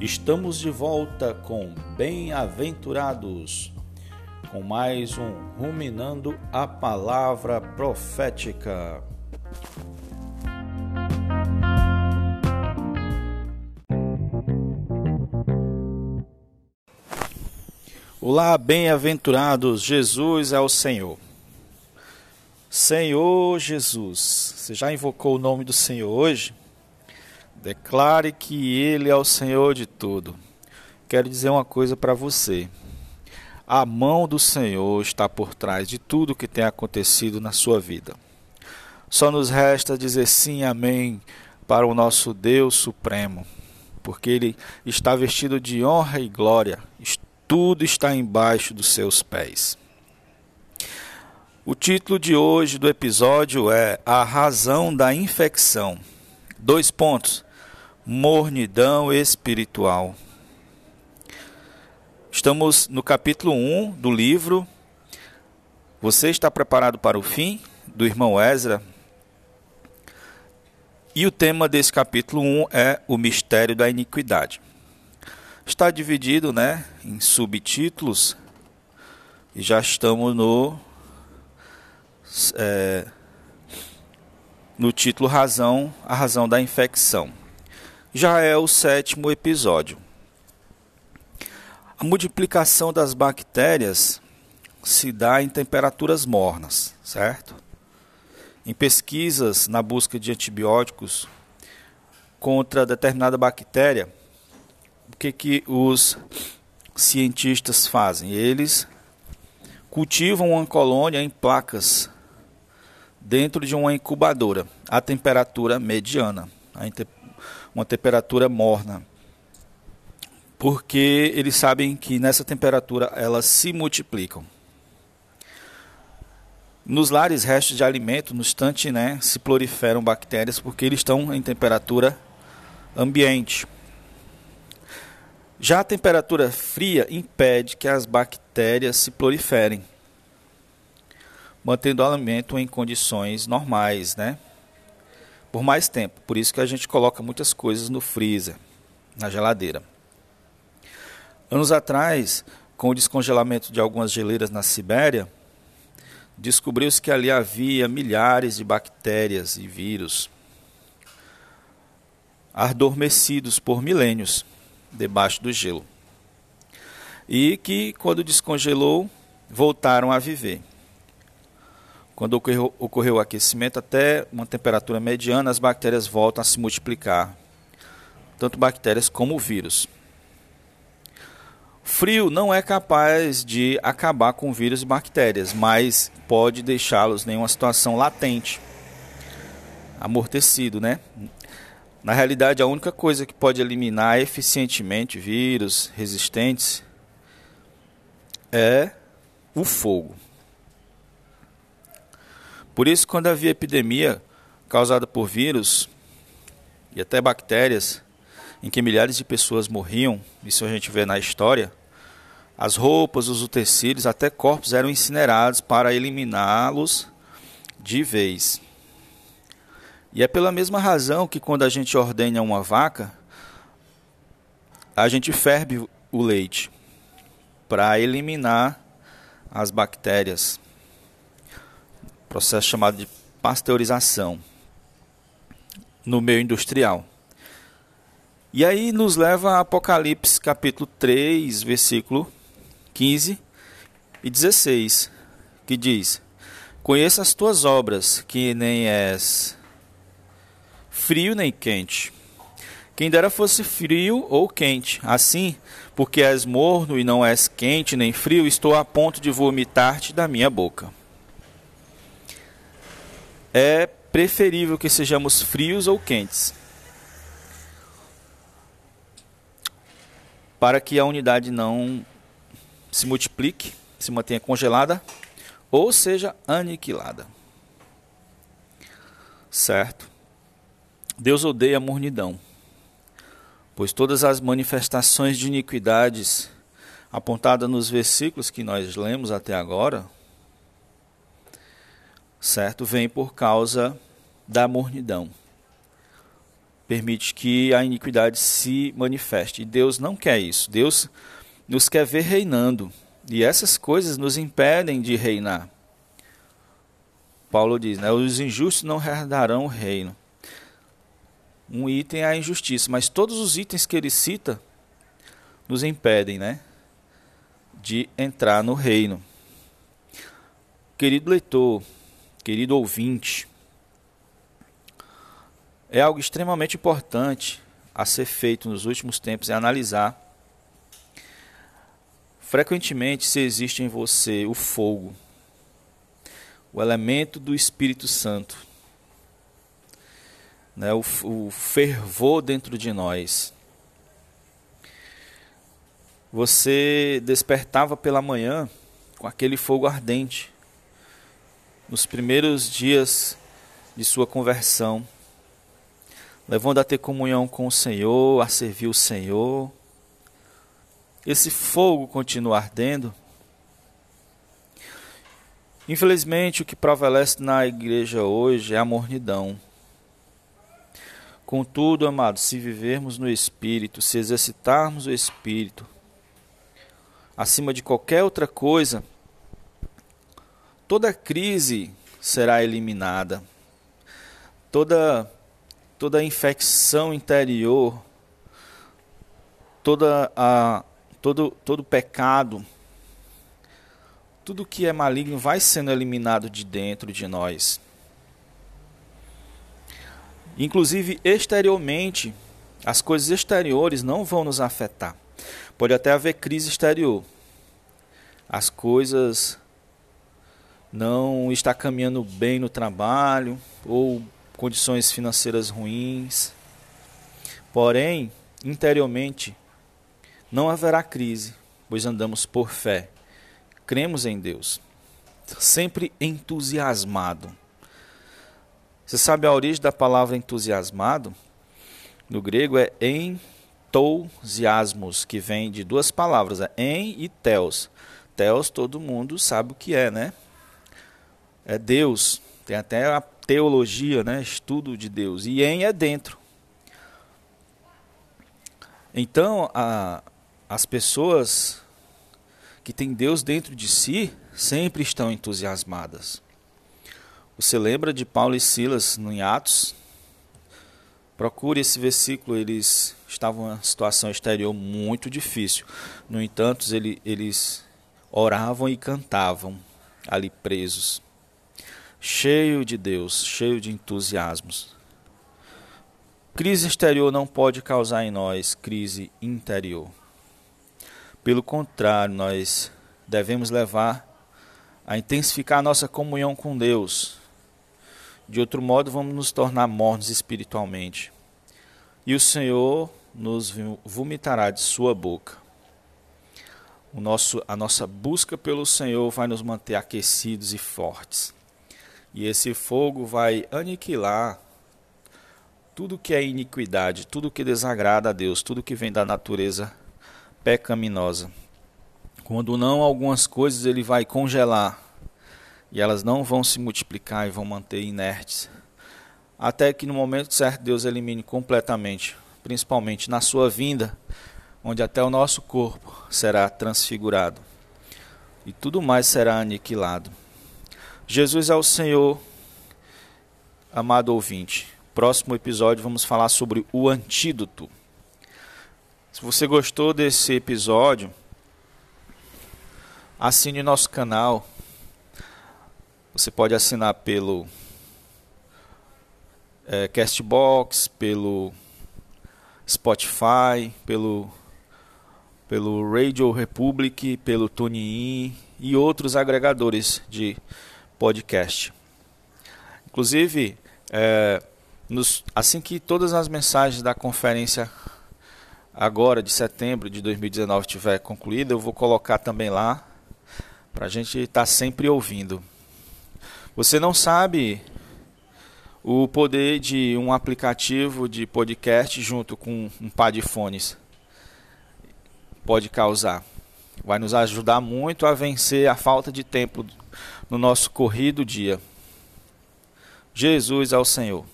Estamos de volta com Bem-aventurados, com mais um Ruminando a Palavra Profética. Olá, bem-aventurados, Jesus é o Senhor. Senhor Jesus, você já invocou o nome do Senhor hoje? Declare que Ele é o Senhor de tudo. Quero dizer uma coisa para você. A mão do Senhor está por trás de tudo que tem acontecido na sua vida. Só nos resta dizer sim, amém, para o nosso Deus Supremo, porque Ele está vestido de honra e glória, tudo está embaixo dos seus pés. O título de hoje do episódio é A Razão da Infecção. Dois pontos mornidão espiritual. Estamos no capítulo 1 do livro Você está preparado para o fim? do irmão Ezra. E o tema desse capítulo 1 é o mistério da iniquidade. Está dividido né, em subtítulos e já estamos no, é, no título Razão, a razão da infecção já é o sétimo episódio. A multiplicação das bactérias se dá em temperaturas mornas, certo? Em pesquisas na busca de antibióticos contra determinada bactéria, o que, que os cientistas fazem? Eles cultivam uma colônia em placas dentro de uma incubadora a temperatura mediana. A uma temperatura morna. Porque eles sabem que nessa temperatura elas se multiplicam. Nos lares restos de alimento, no instante, né, se proliferam bactérias porque eles estão em temperatura ambiente. Já a temperatura fria impede que as bactérias se proliferem, mantendo o alimento em condições normais, né? Por mais tempo. Por isso que a gente coloca muitas coisas no freezer, na geladeira. Anos atrás, com o descongelamento de algumas geleiras na Sibéria, descobriu-se que ali havia milhares de bactérias e vírus adormecidos por milênios debaixo do gelo. E que, quando descongelou, voltaram a viver. Quando ocorreu, ocorreu o aquecimento até uma temperatura mediana, as bactérias voltam a se multiplicar, tanto bactérias como vírus. Frio não é capaz de acabar com vírus e bactérias, mas pode deixá-los em uma situação latente, amortecido, né? Na realidade, a única coisa que pode eliminar eficientemente vírus resistentes é o fogo. Por isso, quando havia epidemia causada por vírus e até bactérias, em que milhares de pessoas morriam, isso a gente vê na história, as roupas, os utensílios, até corpos eram incinerados para eliminá-los de vez. E é pela mesma razão que quando a gente ordenha uma vaca, a gente ferve o leite para eliminar as bactérias processo chamado de pasteurização no meio industrial. E aí nos leva a Apocalipse capítulo 3, versículo 15 e 16, que diz: Conheça as tuas obras, que nem és frio nem quente. Quem dera fosse frio ou quente. Assim, porque és morno e não és quente nem frio, estou a ponto de vomitar-te da minha boca é preferível que sejamos frios ou quentes. Para que a unidade não se multiplique, se mantenha congelada ou seja aniquilada. Certo? Deus odeia a mornidão, pois todas as manifestações de iniquidades apontadas nos versículos que nós lemos até agora certo? Vem por causa da mornidão. permite que a iniquidade se manifeste. E Deus não quer isso. Deus nos quer ver reinando. E essas coisas nos impedem de reinar. Paulo diz, né, os injustos não herdarão o reino. Um item é a injustiça, mas todos os itens que ele cita nos impedem, né, de entrar no reino. Querido leitor, querido ouvinte, é algo extremamente importante a ser feito nos últimos tempos é analisar frequentemente se existe em você o fogo, o elemento do Espírito Santo, né, o, o fervor dentro de nós. Você despertava pela manhã com aquele fogo ardente nos primeiros dias de sua conversão, levando a ter comunhão com o Senhor, a servir o Senhor. Esse fogo continua ardendo. Infelizmente, o que prevalece na igreja hoje é a mornidão. Contudo, amados, se vivermos no Espírito, se exercitarmos o Espírito, acima de qualquer outra coisa, toda crise será eliminada, toda, toda infecção interior, toda a, todo, todo pecado, tudo que é maligno vai sendo eliminado de dentro de nós. Inclusive exteriormente, as coisas exteriores não vão nos afetar. Pode até haver crise exterior. As coisas não está caminhando bem no trabalho ou condições financeiras ruins. Porém, interiormente não haverá crise, pois andamos por fé. Cremos em Deus. Sempre entusiasmado. Você sabe a origem da palavra entusiasmado? No grego é entousiasmos, que vem de duas palavras, é en e teos. Teos todo mundo sabe o que é, né? É Deus. Tem até a teologia, né? estudo de Deus. E em é dentro. Então, a, as pessoas que têm Deus dentro de si sempre estão entusiasmadas. Você lembra de Paulo e Silas em Atos? Procure esse versículo, eles estavam em uma situação exterior muito difícil. No entanto, eles oravam e cantavam ali presos cheio de Deus, cheio de entusiasmos. Crise exterior não pode causar em nós crise interior. Pelo contrário, nós devemos levar a intensificar a nossa comunhão com Deus. De outro modo, vamos nos tornar mornos espiritualmente. E o Senhor nos vomitará de sua boca. O nosso, a nossa busca pelo Senhor vai nos manter aquecidos e fortes. E esse fogo vai aniquilar tudo que é iniquidade, tudo que desagrada a Deus, tudo que vem da natureza pecaminosa. Quando não, algumas coisas ele vai congelar e elas não vão se multiplicar e vão manter inertes. Até que no momento certo Deus elimine completamente, principalmente na sua vinda, onde até o nosso corpo será transfigurado e tudo mais será aniquilado. Jesus é o Senhor, amado ouvinte. Próximo episódio vamos falar sobre o antídoto. Se você gostou desse episódio, assine nosso canal. Você pode assinar pelo é, Castbox, pelo Spotify, pelo pelo Radio Republic, pelo TuneIn e outros agregadores de podcast. Inclusive, é, nos, assim que todas as mensagens da conferência agora de setembro de 2019 estiver concluída, eu vou colocar também lá para a gente estar tá sempre ouvindo. Você não sabe o poder de um aplicativo de podcast junto com um par de fones pode causar. Vai nos ajudar muito a vencer a falta de tempo no nosso corrido dia. Jesus ao Senhor.